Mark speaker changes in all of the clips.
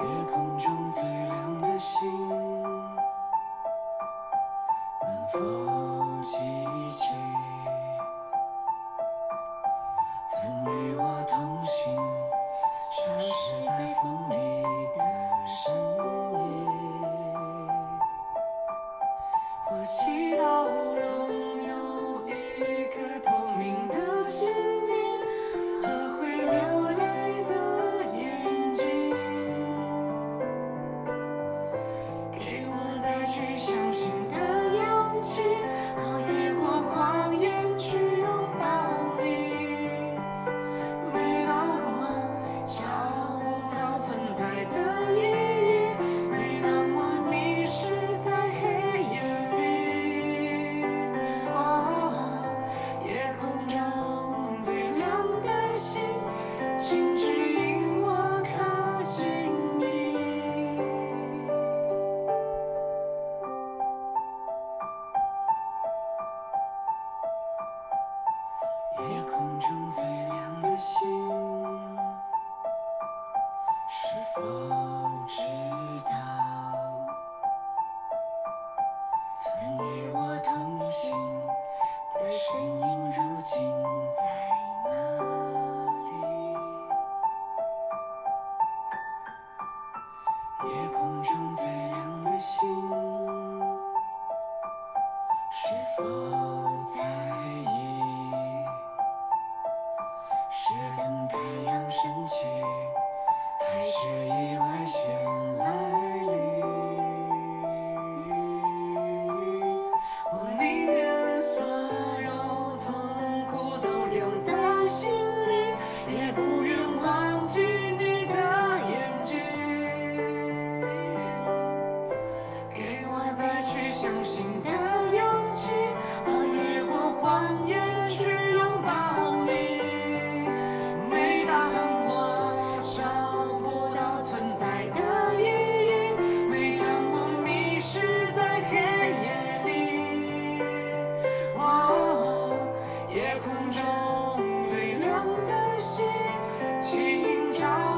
Speaker 1: 夜空中最亮的星能否相信夜空中最亮的星是否知今朝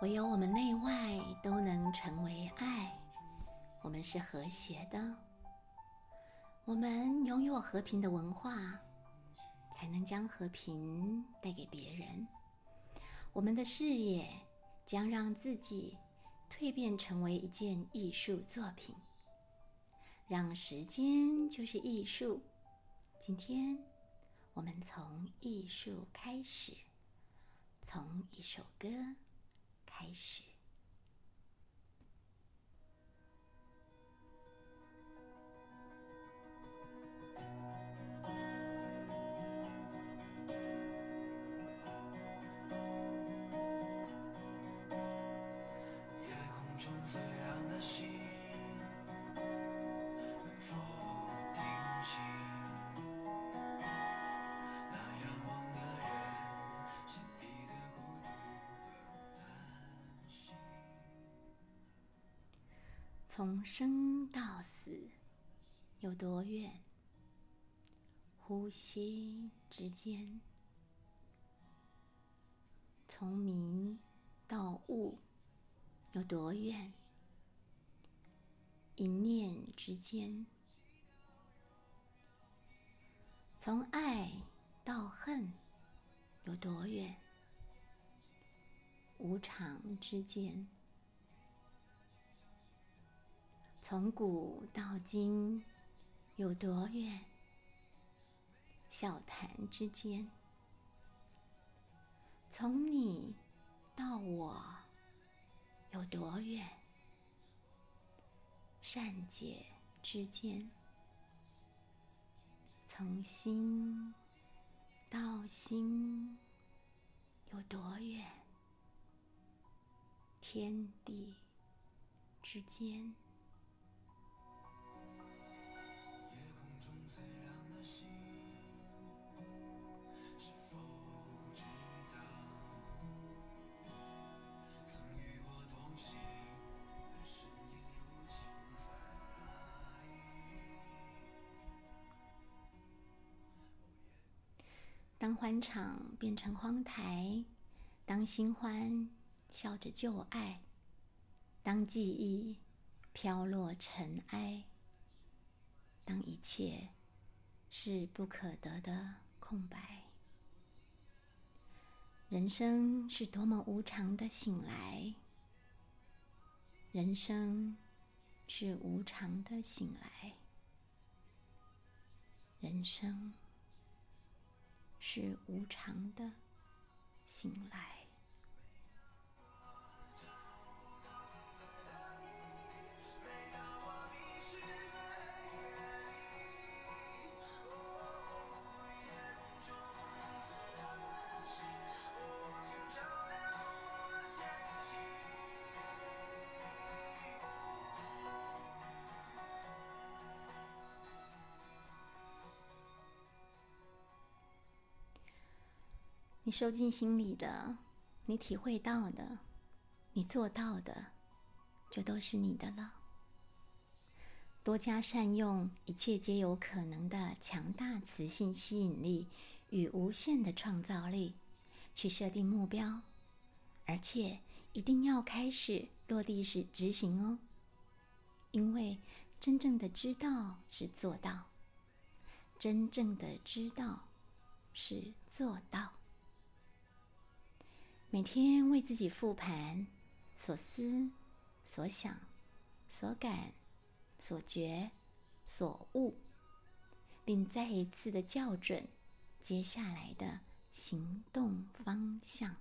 Speaker 2: 唯有我们内外都能成为爱我们是和谐的。我们拥有和平的文化才能将和平带给别人。我们的事业将让自己蜕变成为一件艺术作品让时间就是艺术。今天我们从艺术开始从一首歌开始。从生到死有多远？呼吸之间，从迷到悟有多远？一念之间，从爱到恨有多远？无常之间。从古到今有多远？笑谈之间。从你到我有多远？善解之间。从心到心有多远？天地之间。当欢场变成荒台，当新欢笑着旧爱，当记忆飘落尘埃，当一切是不可得的空白，人生是多么无常的醒来！人生是无常的醒来，人生。是无常的醒来。你收进心里的，你体会到的，你做到的，就都是你的了。多加善用一切皆有可能的强大磁性吸引力与无限的创造力，去设定目标，而且一定要开始落地式执行哦。因为真正的知道是做到，真正的知道是做到。每天为自己复盘，所思、所想、所感、所觉、所悟，并再一次的校准接下来的行动方向。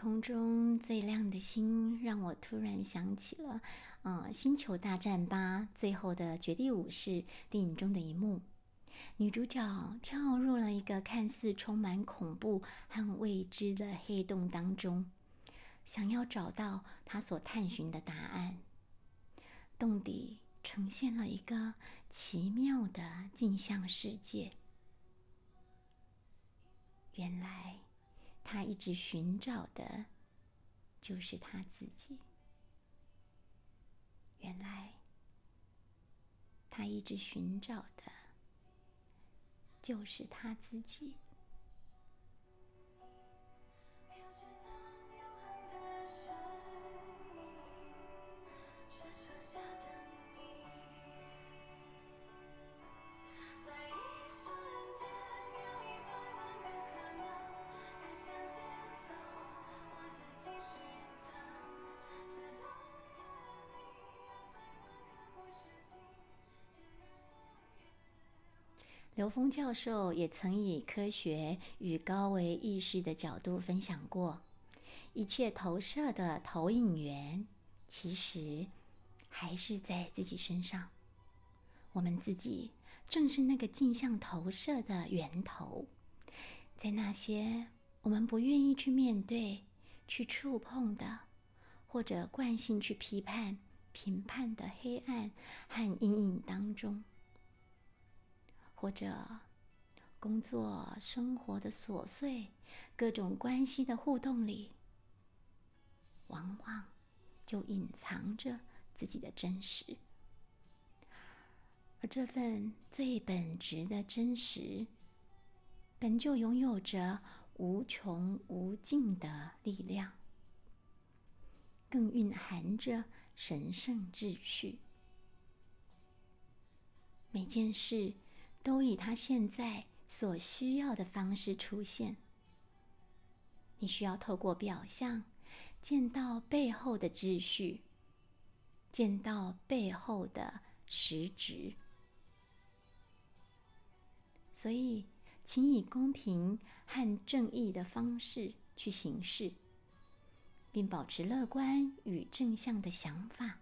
Speaker 2: 空中最亮的星，让我突然想起了，呃，《星球大战八》最后的绝地武士电影中的一幕：女主角跳入了一个看似充满恐怖和未知的黑洞当中，想要找到她所探寻的答案。洞底呈现了一个奇妙的镜像世界，原来。他一直寻找的，就是他自己。原来，他一直寻找的，就是他自己。刘峰教授也曾以科学与高维意识的角度分享过，一切投射的投影源，其实还是在自己身上。我们自己正是那个镜像投射的源头，在那些我们不愿意去面对、去触碰的，或者惯性去批判、评判的黑暗和阴影当中，或者工作、生活的琐碎、各种关系的互动里，往往就隐藏着自己的真实。而这份最本质的真实，本就拥有着无穷无尽的力量，更蕴含着神圣秩序。每件事都以他现在所需要的方式出现。你需要透过表象，见到背后的秩序，见到背后的实质。所以，请以公平和正义的方式去行事，并保持乐观与正向的想法。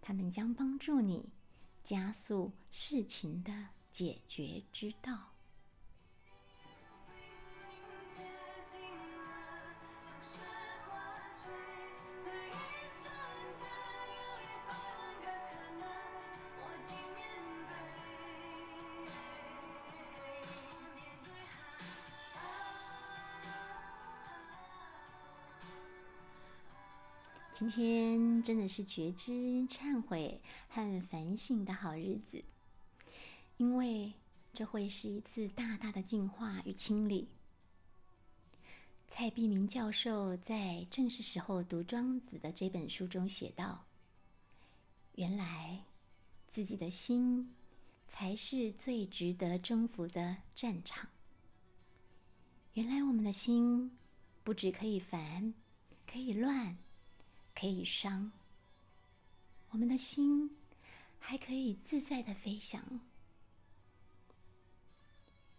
Speaker 2: 他们将帮助你加速事情的解决之道。今天真的是觉知、忏悔和反省的好日子，因为这会是一次大大的净化与清理。蔡碧明教授在《正是时候读庄子》的这本书中写道：“原来自己的心才是最值得征服的战场。原来我们的心不只可以烦，可以乱。”可以伤我们的心，还可以自在的飞翔。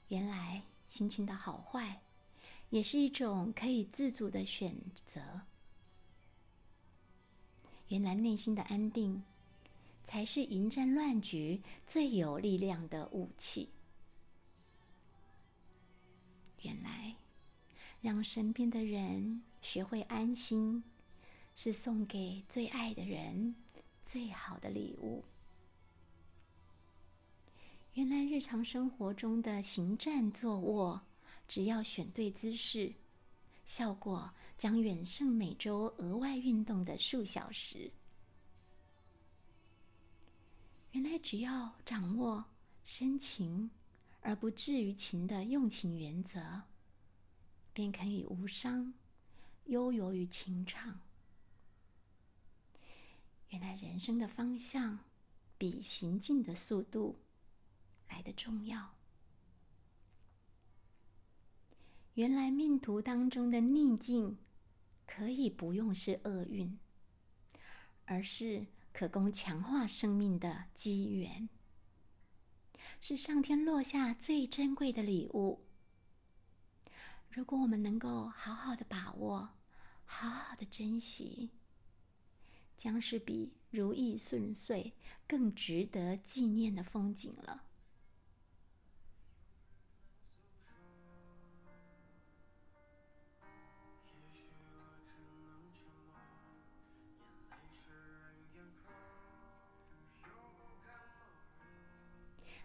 Speaker 2: 原来心情的好坏，也是一种可以自主的选择。原来内心的安定，才是迎战乱局最有力量的武器。原来让身边的人学会安心。是送给最爱的人最好的礼物。原来日常生活中的行站坐卧，只要选对姿势，效果将远胜每周额外运动的数小时。原来只要掌握深情而不至于情的用情原则，便可以无伤，悠游于情场。原来人生的方向比行进的速度来的重要。原来命途当中的逆境可以不用是厄运，而是可供强化生命的机缘，是上天落下最珍贵的礼物。如果我们能够好好的把握，好好的珍惜。将是比如意顺遂更值得纪念的风景了。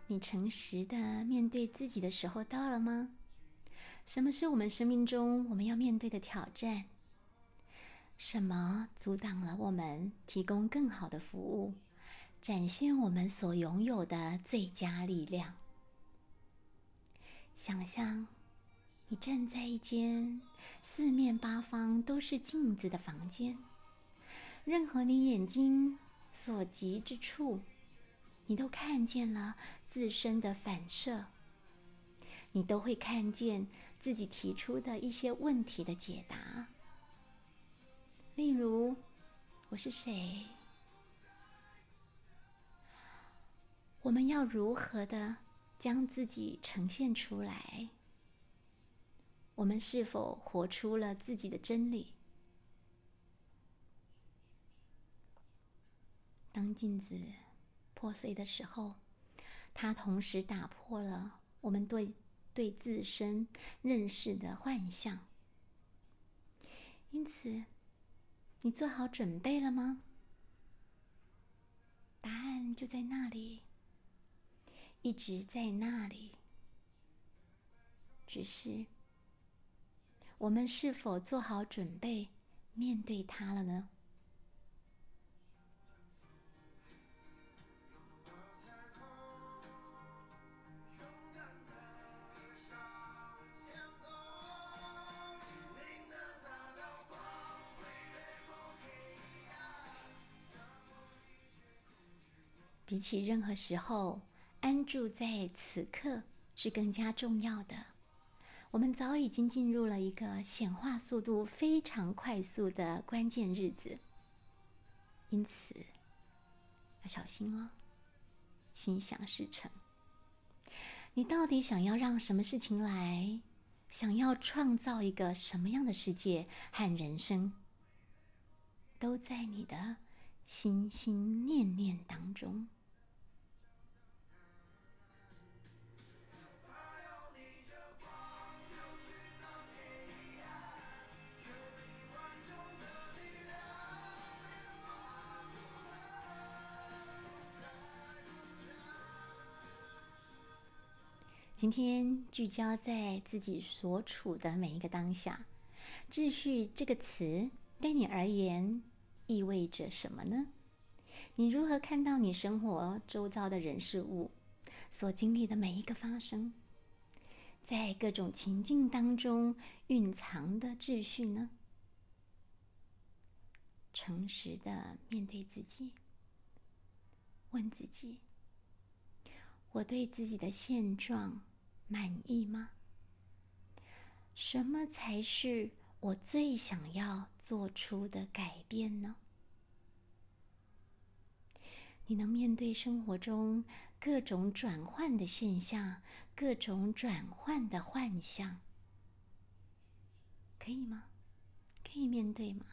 Speaker 2: 你诚实的面对自己的时候到了吗？什么是我们生命中我们要面对的挑战？什么阻挡了我们提供更好的服务，展现我们所拥有的最佳力量？想象你站在一间四面八方都是镜子的房间，任何你眼睛所及之处，你都看见了自身的反射，你都会看见自己提出的一些问题的解答。例如，我是谁？我们要如何的将自己呈现出来？我们是否活出了自己的真理？当镜子破碎的时候，它同时打破了我们对对自身认识的幻象。因此，你做好准备了吗？答案就在那里，一直在那里。只是，我们是否做好准备面对它了呢？比起任何时候，安住在此刻是更加重要的。我们早已经进入了一个显化速度非常快速的关键日子，因此要小心哦，心想事成。你到底想要让什么事情来？想要创造一个什么样的世界和人生？都在你的心心念念当中。今天聚焦在自己所处的每一个当下，“秩序”这个词对你而言意味着什么呢？你如何看到你生活周遭的人事物所经历的每一个发生，在各种情境当中蕴藏的秩序呢？诚实的面对自己，问自己：我对自己的现状。满意吗？什么才是我最想要做出的改变呢？你能面对生活中各种转换的现象、各种转换的幻象，可以吗？可以面对吗？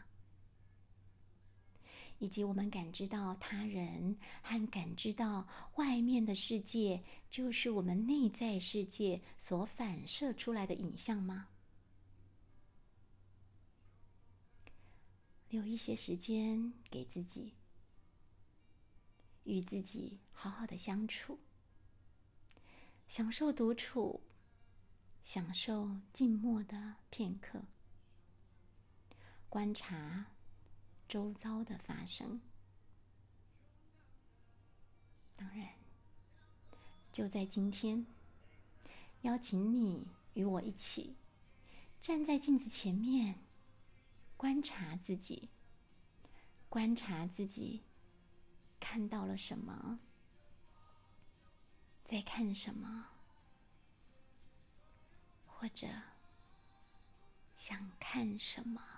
Speaker 2: 以及我们感知到他人和感知到外面的世界，就是我们内在世界所反射出来的影像吗？留一些时间给自己，与自己好好的相处，享受独处，享受静默的片刻，观察。周遭的发生，当然，就在今天，邀请你与我一起站在镜子前面，观察自己，观察自己看到了什么，在看什么，或者想看什么。